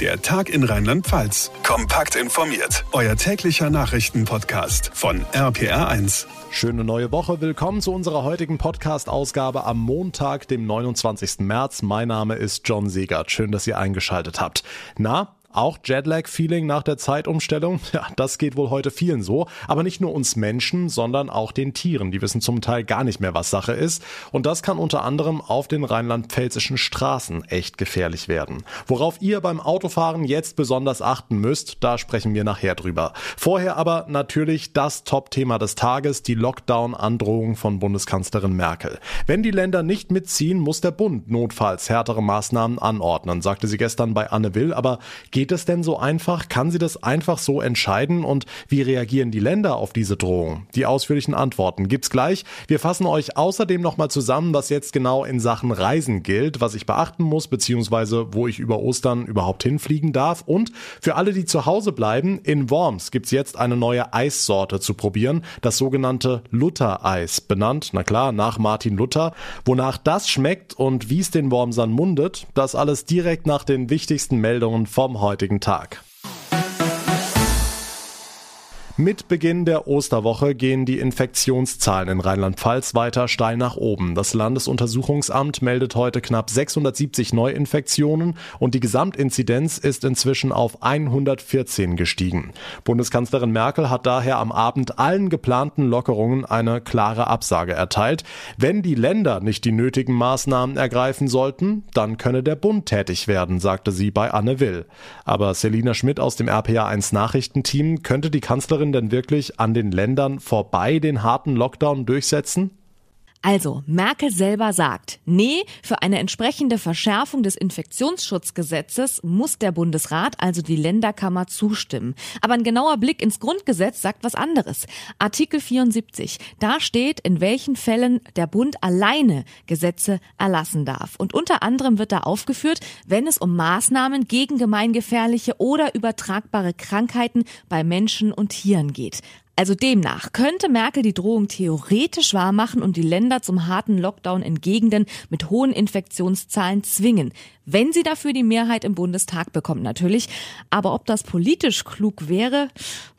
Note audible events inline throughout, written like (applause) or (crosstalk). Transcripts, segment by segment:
Der Tag in Rheinland-Pfalz. Kompakt informiert. Euer täglicher Nachrichtenpodcast von RPR1. Schöne neue Woche. Willkommen zu unserer heutigen Podcast-Ausgabe am Montag, dem 29. März. Mein Name ist John Segert. Schön, dass ihr eingeschaltet habt. Na, auch Jetlag-Feeling nach der Zeitumstellung? (laughs) Ja, das geht wohl heute vielen so. Aber nicht nur uns Menschen, sondern auch den Tieren. Die wissen zum Teil gar nicht mehr, was Sache ist. Und das kann unter anderem auf den rheinland-pfälzischen Straßen echt gefährlich werden. Worauf ihr beim Autofahren jetzt besonders achten müsst, da sprechen wir nachher drüber. Vorher aber natürlich das Top-Thema des Tages, die Lockdown-Androhung von Bundeskanzlerin Merkel. Wenn die Länder nicht mitziehen, muss der Bund notfalls härtere Maßnahmen anordnen, sagte sie gestern bei Anne Will. Aber geht Geht es denn so einfach? Kann sie das einfach so entscheiden? Und wie reagieren die Länder auf diese Drohung? Die ausführlichen Antworten gibt's gleich. Wir fassen euch außerdem nochmal zusammen, was jetzt genau in Sachen Reisen gilt, was ich beachten muss, beziehungsweise wo ich über Ostern überhaupt hinfliegen darf. Und für alle, die zu Hause bleiben, in Worms gibt's jetzt eine neue Eissorte zu probieren, das sogenannte Luther-Eis, benannt, na klar, nach Martin Luther. Wonach das schmeckt und wie es den Wormsern mundet, das alles direkt nach den wichtigsten Meldungen vom heute heutigen Tag. Mit Beginn der Osterwoche gehen die Infektionszahlen in Rheinland-Pfalz weiter steil nach oben. Das Landesuntersuchungsamt meldet heute knapp 670 Neuinfektionen und die Gesamtinzidenz ist inzwischen auf 114 gestiegen. Bundeskanzlerin Merkel hat daher am Abend allen geplanten Lockerungen eine klare Absage erteilt. Wenn die Länder nicht die nötigen Maßnahmen ergreifen sollten, dann könne der Bund tätig werden, sagte sie bei Anne Will. Aber Selina Schmidt aus dem RPA1 Nachrichtenteam könnte die Kanzlerin Denn wirklich an den Ländern vorbei den harten Lockdown durchsetzen? Also, Merkel selber sagt, nee, für eine entsprechende Verschärfung des Infektionsschutzgesetzes muss der Bundesrat, also die Länderkammer, zustimmen. Aber ein genauer Blick ins Grundgesetz sagt was anderes. Artikel 74, da steht, in welchen Fällen der Bund alleine Gesetze erlassen darf. Und unter anderem wird da aufgeführt, wenn es um Maßnahmen gegen gemeingefährliche oder übertragbare Krankheiten bei Menschen und Tieren geht. Also demnach könnte Merkel die Drohung theoretisch wahrmachen und die Länder zum harten Lockdown in Gegenden mit hohen Infektionszahlen zwingen, wenn sie dafür die Mehrheit im Bundestag bekommt natürlich. Aber ob das politisch klug wäre,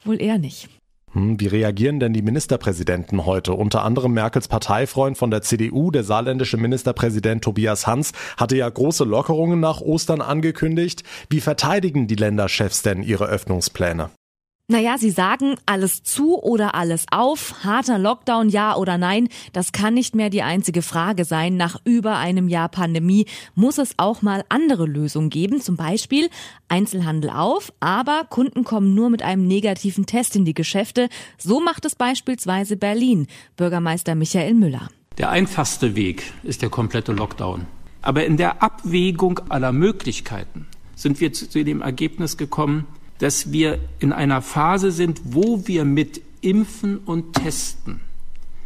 wohl eher nicht. Hm, wie reagieren denn die Ministerpräsidenten heute? Unter anderem Merkels Parteifreund von der CDU, der saarländische Ministerpräsident Tobias Hans, hatte ja große Lockerungen nach Ostern angekündigt. Wie verteidigen die Länderchefs denn ihre Öffnungspläne? Naja, sie sagen alles zu oder alles auf, harter Lockdown ja oder nein, das kann nicht mehr die einzige Frage sein. Nach über einem Jahr Pandemie muss es auch mal andere Lösungen geben, zum Beispiel Einzelhandel auf, aber Kunden kommen nur mit einem negativen Test in die Geschäfte. So macht es beispielsweise Berlin, Bürgermeister Michael Müller. Der einfachste Weg ist der komplette Lockdown. Aber in der Abwägung aller Möglichkeiten sind wir zu dem Ergebnis gekommen, dass wir in einer Phase sind, wo wir mit Impfen und Testen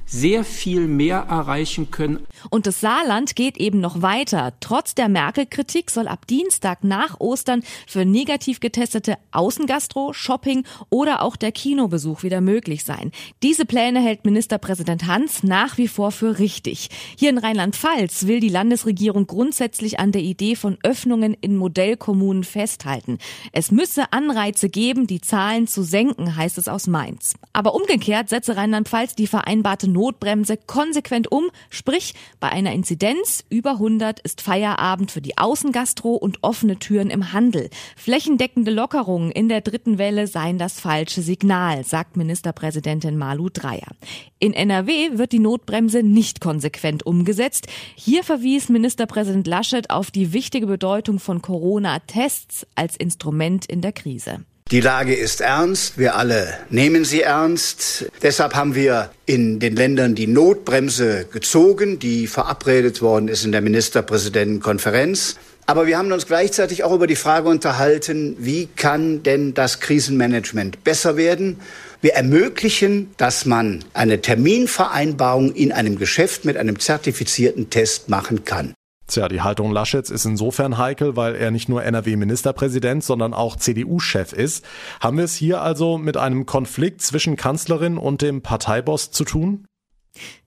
sehr viel mehr erreichen können. Und das Saarland geht eben noch weiter. Trotz der Merkel-Kritik soll ab Dienstag nach Ostern für negativ getestete Außengastro, Shopping oder auch der Kinobesuch wieder möglich sein. Diese Pläne hält Ministerpräsident Hans nach wie vor für richtig. Hier in Rheinland-Pfalz will die Landesregierung grundsätzlich an der Idee von Öffnungen in Modellkommunen festhalten. Es müsse Anreize geben, die Zahlen zu senken, heißt es aus Mainz. Aber umgekehrt setze Rheinland-Pfalz die vereinbarte Notbremse konsequent um, sprich bei einer Inzidenz über 100 ist Feierabend für die Außengastro und offene Türen im Handel. Flächendeckende Lockerungen in der dritten Welle seien das falsche Signal, sagt Ministerpräsidentin Malu Dreyer. In NRW wird die Notbremse nicht konsequent umgesetzt. Hier verwies Ministerpräsident Laschet auf die wichtige Bedeutung von Corona-Tests als Instrument in der Krise. Die Lage ist ernst, wir alle nehmen sie ernst. Deshalb haben wir in den Ländern die Notbremse gezogen, die verabredet worden ist in der Ministerpräsidentenkonferenz. Aber wir haben uns gleichzeitig auch über die Frage unterhalten, wie kann denn das Krisenmanagement besser werden? Wir ermöglichen, dass man eine Terminvereinbarung in einem Geschäft mit einem zertifizierten Test machen kann. Tja, die Haltung Laschets ist insofern heikel, weil er nicht nur NRW-Ministerpräsident, sondern auch CDU-Chef ist. Haben wir es hier also mit einem Konflikt zwischen Kanzlerin und dem Parteiboss zu tun?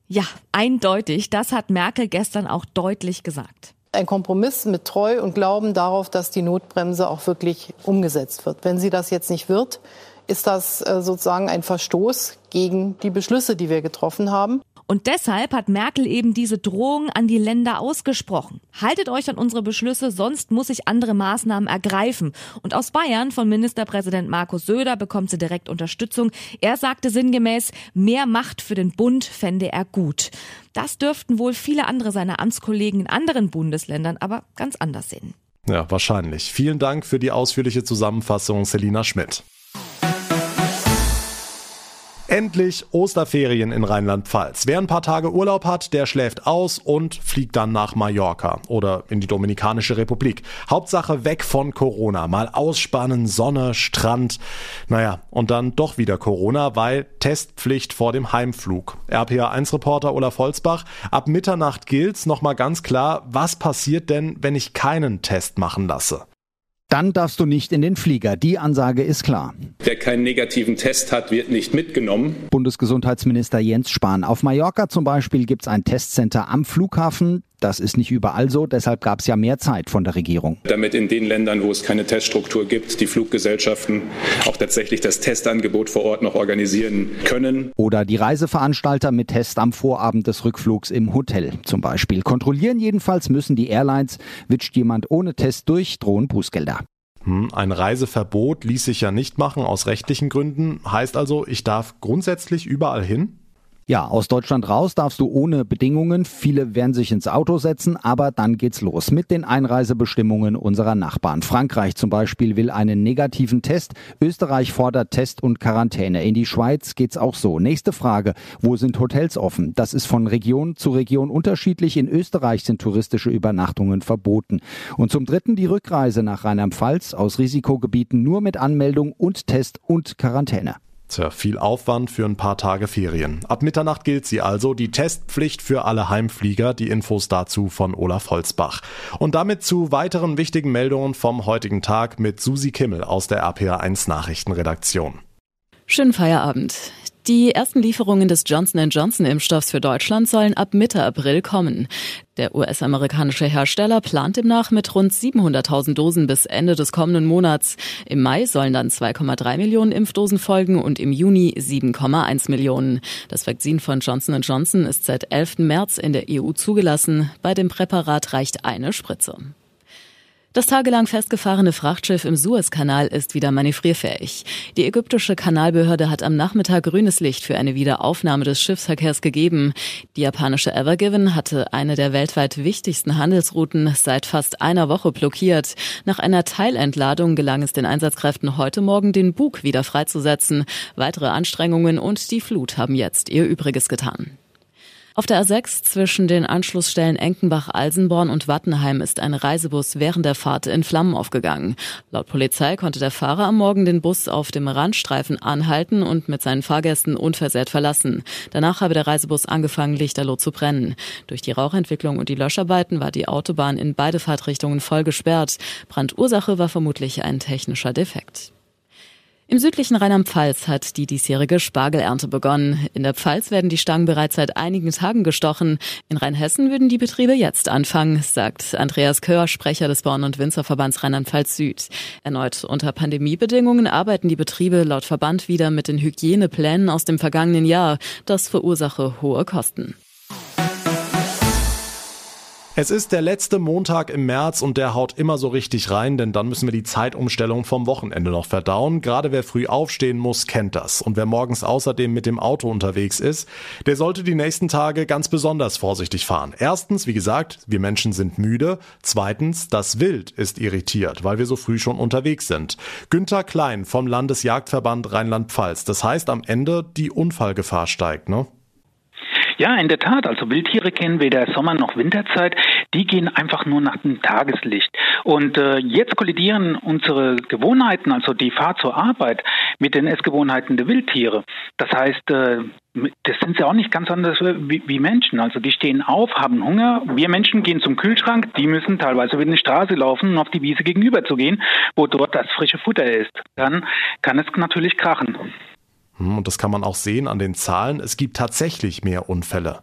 Ja, eindeutig. Das hat Merkel gestern auch deutlich gesagt. ein Kompromiss mit Treu und Glauben darauf, dass die Notbremse auch wirklich umgesetzt wird. Wenn sie das jetzt nicht wird, ist das äh, sozusagen ein Verstoß gegen die Beschlüsse, die wir getroffen haben. Und deshalb hat Merkel eben diese Drohung an die Länder ausgesprochen. Haltet euch an unsere Beschlüsse, sonst muss ich andere Maßnahmen ergreifen. Und aus Bayern von Ministerpräsident Markus Söder bekommt sie direkt Unterstützung. Er sagte sinngemäß, mehr Macht für den Bund fände er gut. Das dürften wohl viele andere seiner Amtskollegen in anderen Bundesländern aber ganz anders sehen. Ja, wahrscheinlich. Vielen Dank für die ausführliche Zusammenfassung, Selina Schmidt. Endlich Osterferien in Rheinland-Pfalz. Wer ein paar Tage Urlaub hat, der schläft aus und fliegt dann nach Mallorca oder in die Dominikanische Republik. Hauptsache weg von Corona. Mal ausspannen, Sonne, Strand. Naja, und dann doch wieder Corona, weil Testpflicht vor dem Heimflug. RPA1-Reporter Olaf Holzbach. Ab Mitternacht gilt's nochmal ganz klar, was passiert denn, wenn ich keinen Test machen lasse? Dann darfst du nicht in den Flieger. Die Ansage ist klar. Wer keinen negativen Test hat, wird nicht mitgenommen. Bundesgesundheitsminister Jens Spahn. Auf Mallorca zum Beispiel gibt es ein Testcenter am Flughafen. Das ist nicht überall so, deshalb gab es ja mehr Zeit von der Regierung. Damit in den Ländern, wo es keine Teststruktur gibt, die Fluggesellschaften auch tatsächlich das Testangebot vor Ort noch organisieren können. Oder die Reiseveranstalter mit Test am Vorabend des Rückflugs im Hotel zum Beispiel. Kontrollieren jedenfalls müssen die Airlines. Witscht jemand ohne Test durch, drohen Bußgelder. Hm, ein Reiseverbot ließ sich ja nicht machen aus rechtlichen Gründen. Heißt also, ich darf grundsätzlich überall hin? Ja, aus Deutschland raus darfst du ohne Bedingungen. Viele werden sich ins Auto setzen, aber dann geht's los mit den Einreisebestimmungen unserer Nachbarn. Frankreich zum Beispiel will einen negativen Test. Österreich fordert Test und Quarantäne. In die Schweiz geht's auch so. Nächste Frage. Wo sind Hotels offen? Das ist von Region zu Region unterschiedlich. In Österreich sind touristische Übernachtungen verboten. Und zum dritten die Rückreise nach Rheinland-Pfalz aus Risikogebieten nur mit Anmeldung und Test und Quarantäne. Tja, viel Aufwand für ein paar Tage Ferien. Ab Mitternacht gilt sie also, die Testpflicht für alle Heimflieger. Die Infos dazu von Olaf Holzbach. Und damit zu weiteren wichtigen Meldungen vom heutigen Tag mit Susi Kimmel aus der RPA1 Nachrichtenredaktion. Schönen Feierabend. Die ersten Lieferungen des Johnson Johnson Impfstoffs für Deutschland sollen ab Mitte April kommen. Der US-amerikanische Hersteller plant demnach mit rund 700.000 Dosen bis Ende des kommenden Monats. Im Mai sollen dann 2,3 Millionen Impfdosen folgen und im Juni 7,1 Millionen. Das Vakzin von Johnson Johnson ist seit 11. März in der EU zugelassen. Bei dem Präparat reicht eine Spritze. Das tagelang festgefahrene Frachtschiff im Suezkanal ist wieder manövrierfähig. Die ägyptische Kanalbehörde hat am Nachmittag grünes Licht für eine Wiederaufnahme des Schiffsverkehrs gegeben. Die japanische Evergiven hatte eine der weltweit wichtigsten Handelsrouten seit fast einer Woche blockiert. Nach einer Teilentladung gelang es den Einsatzkräften heute Morgen, den Bug wieder freizusetzen. Weitere Anstrengungen und die Flut haben jetzt ihr Übriges getan. Auf der A6 zwischen den Anschlussstellen Enkenbach-Alsenborn und Wattenheim ist ein Reisebus während der Fahrt in Flammen aufgegangen. Laut Polizei konnte der Fahrer am Morgen den Bus auf dem Randstreifen anhalten und mit seinen Fahrgästen unversehrt verlassen. Danach habe der Reisebus angefangen, lichterloh zu brennen. Durch die Rauchentwicklung und die Löscharbeiten war die Autobahn in beide Fahrtrichtungen voll gesperrt. Brandursache war vermutlich ein technischer Defekt. Im südlichen Rheinland-Pfalz hat die diesjährige Spargelernte begonnen. In der Pfalz werden die Stangen bereits seit einigen Tagen gestochen. In Rheinhessen würden die Betriebe jetzt anfangen, sagt Andreas Kör, Sprecher des Bauern- und Winzerverbands Rheinland-Pfalz Süd. Erneut unter Pandemiebedingungen arbeiten die Betriebe laut Verband wieder mit den Hygieneplänen aus dem vergangenen Jahr. Das verursache hohe Kosten. Es ist der letzte Montag im März und der haut immer so richtig rein, denn dann müssen wir die Zeitumstellung vom Wochenende noch verdauen. Gerade wer früh aufstehen muss, kennt das. Und wer morgens außerdem mit dem Auto unterwegs ist, der sollte die nächsten Tage ganz besonders vorsichtig fahren. Erstens, wie gesagt, wir Menschen sind müde. Zweitens, das Wild ist irritiert, weil wir so früh schon unterwegs sind. Günther Klein vom Landesjagdverband Rheinland-Pfalz. Das heißt am Ende, die Unfallgefahr steigt, ne? Ja, in der Tat. Also Wildtiere kennen weder Sommer noch Winterzeit. Die gehen einfach nur nach dem Tageslicht. Und äh, jetzt kollidieren unsere Gewohnheiten, also die Fahrt zur Arbeit, mit den Essgewohnheiten der Wildtiere. Das heißt, äh, das sind sie auch nicht ganz anders wie, wie, Menschen. Also die stehen auf, haben Hunger. Wir Menschen gehen zum Kühlschrank. Die müssen teilweise über eine Straße laufen, um auf die Wiese gegenüber zu gehen, wo dort das frische Futter ist. Dann kann es natürlich krachen. Hm, und das kann man auch sehen an den Zahlen. Es gibt tatsächlich mehr Unfälle.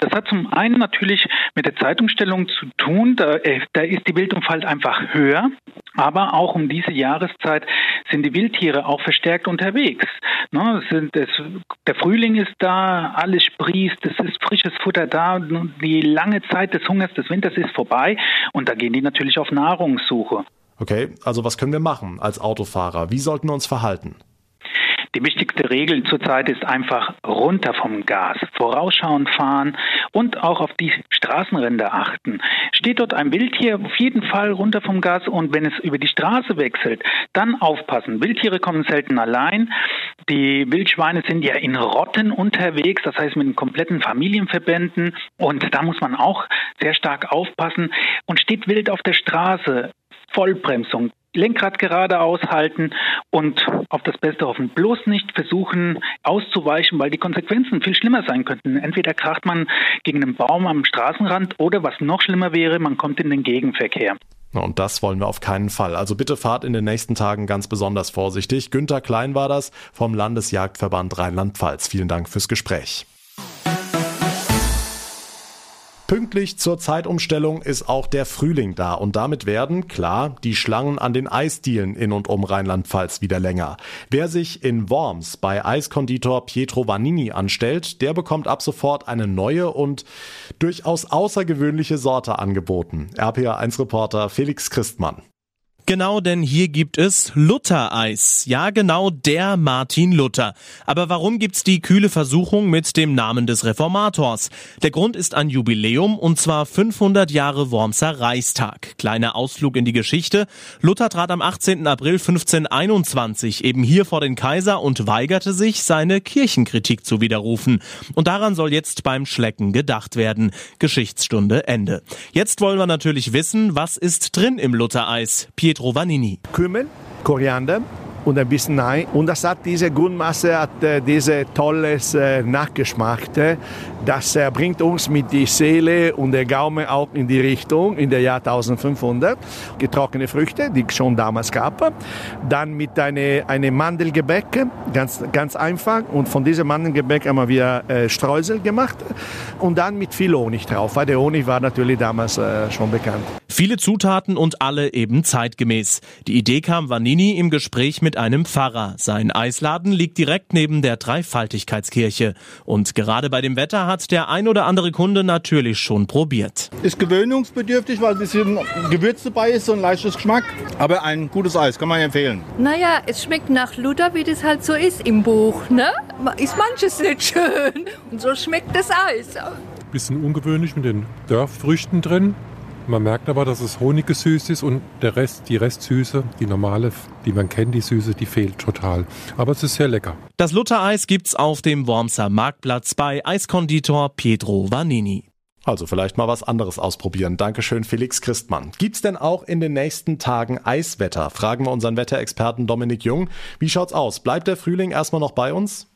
Das hat zum einen natürlich mit der Zeitumstellung zu tun. Da, äh, da ist die Wildumfall einfach höher. Aber auch um diese Jahreszeit sind die Wildtiere auch verstärkt unterwegs. Ne, sind, es, der Frühling ist da, alles sprießt, es ist frisches Futter da. Die lange Zeit des Hungers des Winters ist vorbei und da gehen die natürlich auf Nahrungssuche. Okay, also was können wir machen als Autofahrer? Wie sollten wir uns verhalten? Die wichtigste Regel zurzeit ist einfach runter vom Gas, vorausschauend fahren und auch auf die Straßenränder achten. Steht dort ein Wildtier, auf jeden Fall runter vom Gas und wenn es über die Straße wechselt, dann aufpassen. Wildtiere kommen selten allein. Die Wildschweine sind ja in Rotten unterwegs, das heißt mit den kompletten Familienverbänden und da muss man auch sehr stark aufpassen. Und steht wild auf der Straße, Vollbremsung, Lenkrad gerade aushalten und auf das Beste hoffen. Bloß nicht versuchen auszuweichen, weil die Konsequenzen viel schlimmer sein könnten. Entweder kracht man gegen einen Baum am Straßenrand oder was noch schlimmer wäre, man kommt in den Gegenverkehr. Und das wollen wir auf keinen Fall. Also bitte fahrt in den nächsten Tagen ganz besonders vorsichtig. Günter Klein war das vom Landesjagdverband Rheinland-Pfalz. Vielen Dank fürs Gespräch. Pünktlich zur Zeitumstellung ist auch der Frühling da und damit werden, klar, die Schlangen an den Eisdielen in und um Rheinland-Pfalz wieder länger. Wer sich in Worms bei Eiskonditor Pietro Vanini anstellt, der bekommt ab sofort eine neue und durchaus außergewöhnliche Sorte angeboten. RPA1-Reporter Felix Christmann. Genau, denn hier gibt es Luther-Eis. Ja, genau der Martin Luther. Aber warum gibt's die kühle Versuchung mit dem Namen des Reformators? Der Grund ist ein Jubiläum und zwar 500 Jahre Wormser Reichstag. Kleiner Ausflug in die Geschichte. Luther trat am 18. April 1521 eben hier vor den Kaiser und weigerte sich, seine Kirchenkritik zu widerrufen. Und daran soll jetzt beim Schlecken gedacht werden. Geschichtsstunde Ende. Jetzt wollen wir natürlich wissen, was ist drin im Luther-Eis? Pietro Vanini. Kümmel, Koriander, und ein bisschen Ei. Und das hat diese Grundmasse, hat äh, diese tolles äh, Nachgeschmack. Das bringt uns mit die Seele und der Gaumen auch in die Richtung in der Jahr 1500. Getrocknete Früchte, die es schon damals gab. Dann mit eine, eine Mandelgebäck, ganz, ganz einfach. Und von diesem Mandelgebäck haben wir äh, Streusel gemacht. Und dann mit viel Honig drauf, weil der Honig war natürlich damals äh, schon bekannt. Viele Zutaten und alle eben zeitgemäß. Die Idee kam Vanini im Gespräch mit einem Pfarrer. Sein Eisladen liegt direkt neben der Dreifaltigkeitskirche. Und gerade bei dem Wetter hat der ein oder andere Kunde natürlich schon probiert. Ist gewöhnungsbedürftig, weil ein bisschen Gewürz dabei ist, so ein leichtes Geschmack. Aber ein gutes Eis, kann man empfehlen. Naja, es schmeckt nach Luther, wie das halt so ist im Buch. Ne? Ist manches nicht schön. Und so schmeckt das Eis. Bisschen ungewöhnlich mit den Dörrfrüchten drin. Man merkt aber, dass es honiggesüßt ist und der Rest, die Restsüße, die normale, die man kennt, die Süße, die fehlt total. Aber es ist sehr lecker. Das Luther-Eis gibt's auf dem Wormser Marktplatz bei Eiskonditor Pietro Vanini. Also vielleicht mal was anderes ausprobieren. Dankeschön, Felix Christmann. Gibt's denn auch in den nächsten Tagen Eiswetter? Fragen wir unseren Wetterexperten Dominik Jung. Wie schaut's aus? Bleibt der Frühling erstmal noch bei uns?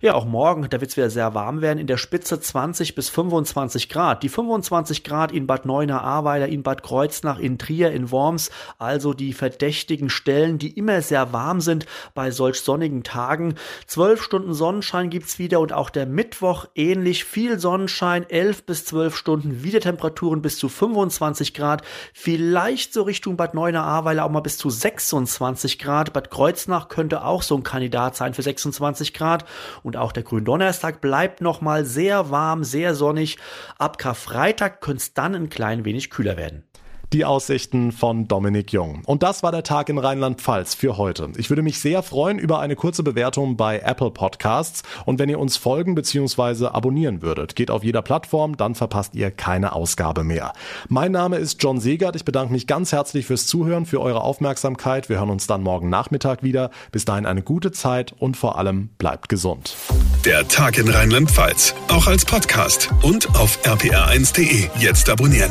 Ja, auch morgen, da wird es wieder sehr warm werden. In der Spitze 20 bis 25 Grad. Die 25 Grad in Bad Neuenahr-Ahrweiler, in Bad Kreuznach, in Trier, in Worms. Also die verdächtigen Stellen, die immer sehr warm sind bei solch sonnigen Tagen. 12 Stunden Sonnenschein gibt's wieder und auch der Mittwoch ähnlich. Viel Sonnenschein, 11 bis 12 Stunden, wieder Temperaturen bis zu 25 Grad. Vielleicht so Richtung Bad Neuenahr-Ahrweiler auch mal bis zu 26 Grad. Bad Kreuznach könnte auch so ein Kandidat sein für 26 Grad. Und auch der Gründonnerstag bleibt nochmal sehr warm, sehr sonnig. Ab Karfreitag könnte es dann ein klein wenig kühler werden die Aussichten von Dominik Jung. Und das war der Tag in Rheinland-Pfalz für heute. Ich würde mich sehr freuen über eine kurze Bewertung bei Apple Podcasts und wenn ihr uns folgen bzw. abonnieren würdet. Geht auf jeder Plattform, dann verpasst ihr keine Ausgabe mehr. Mein Name ist John Segert. Ich bedanke mich ganz herzlich fürs Zuhören, für eure Aufmerksamkeit. Wir hören uns dann morgen Nachmittag wieder. Bis dahin eine gute Zeit und vor allem bleibt gesund. Der Tag in Rheinland-Pfalz, auch als Podcast und auf rpr1.de. Jetzt abonnieren.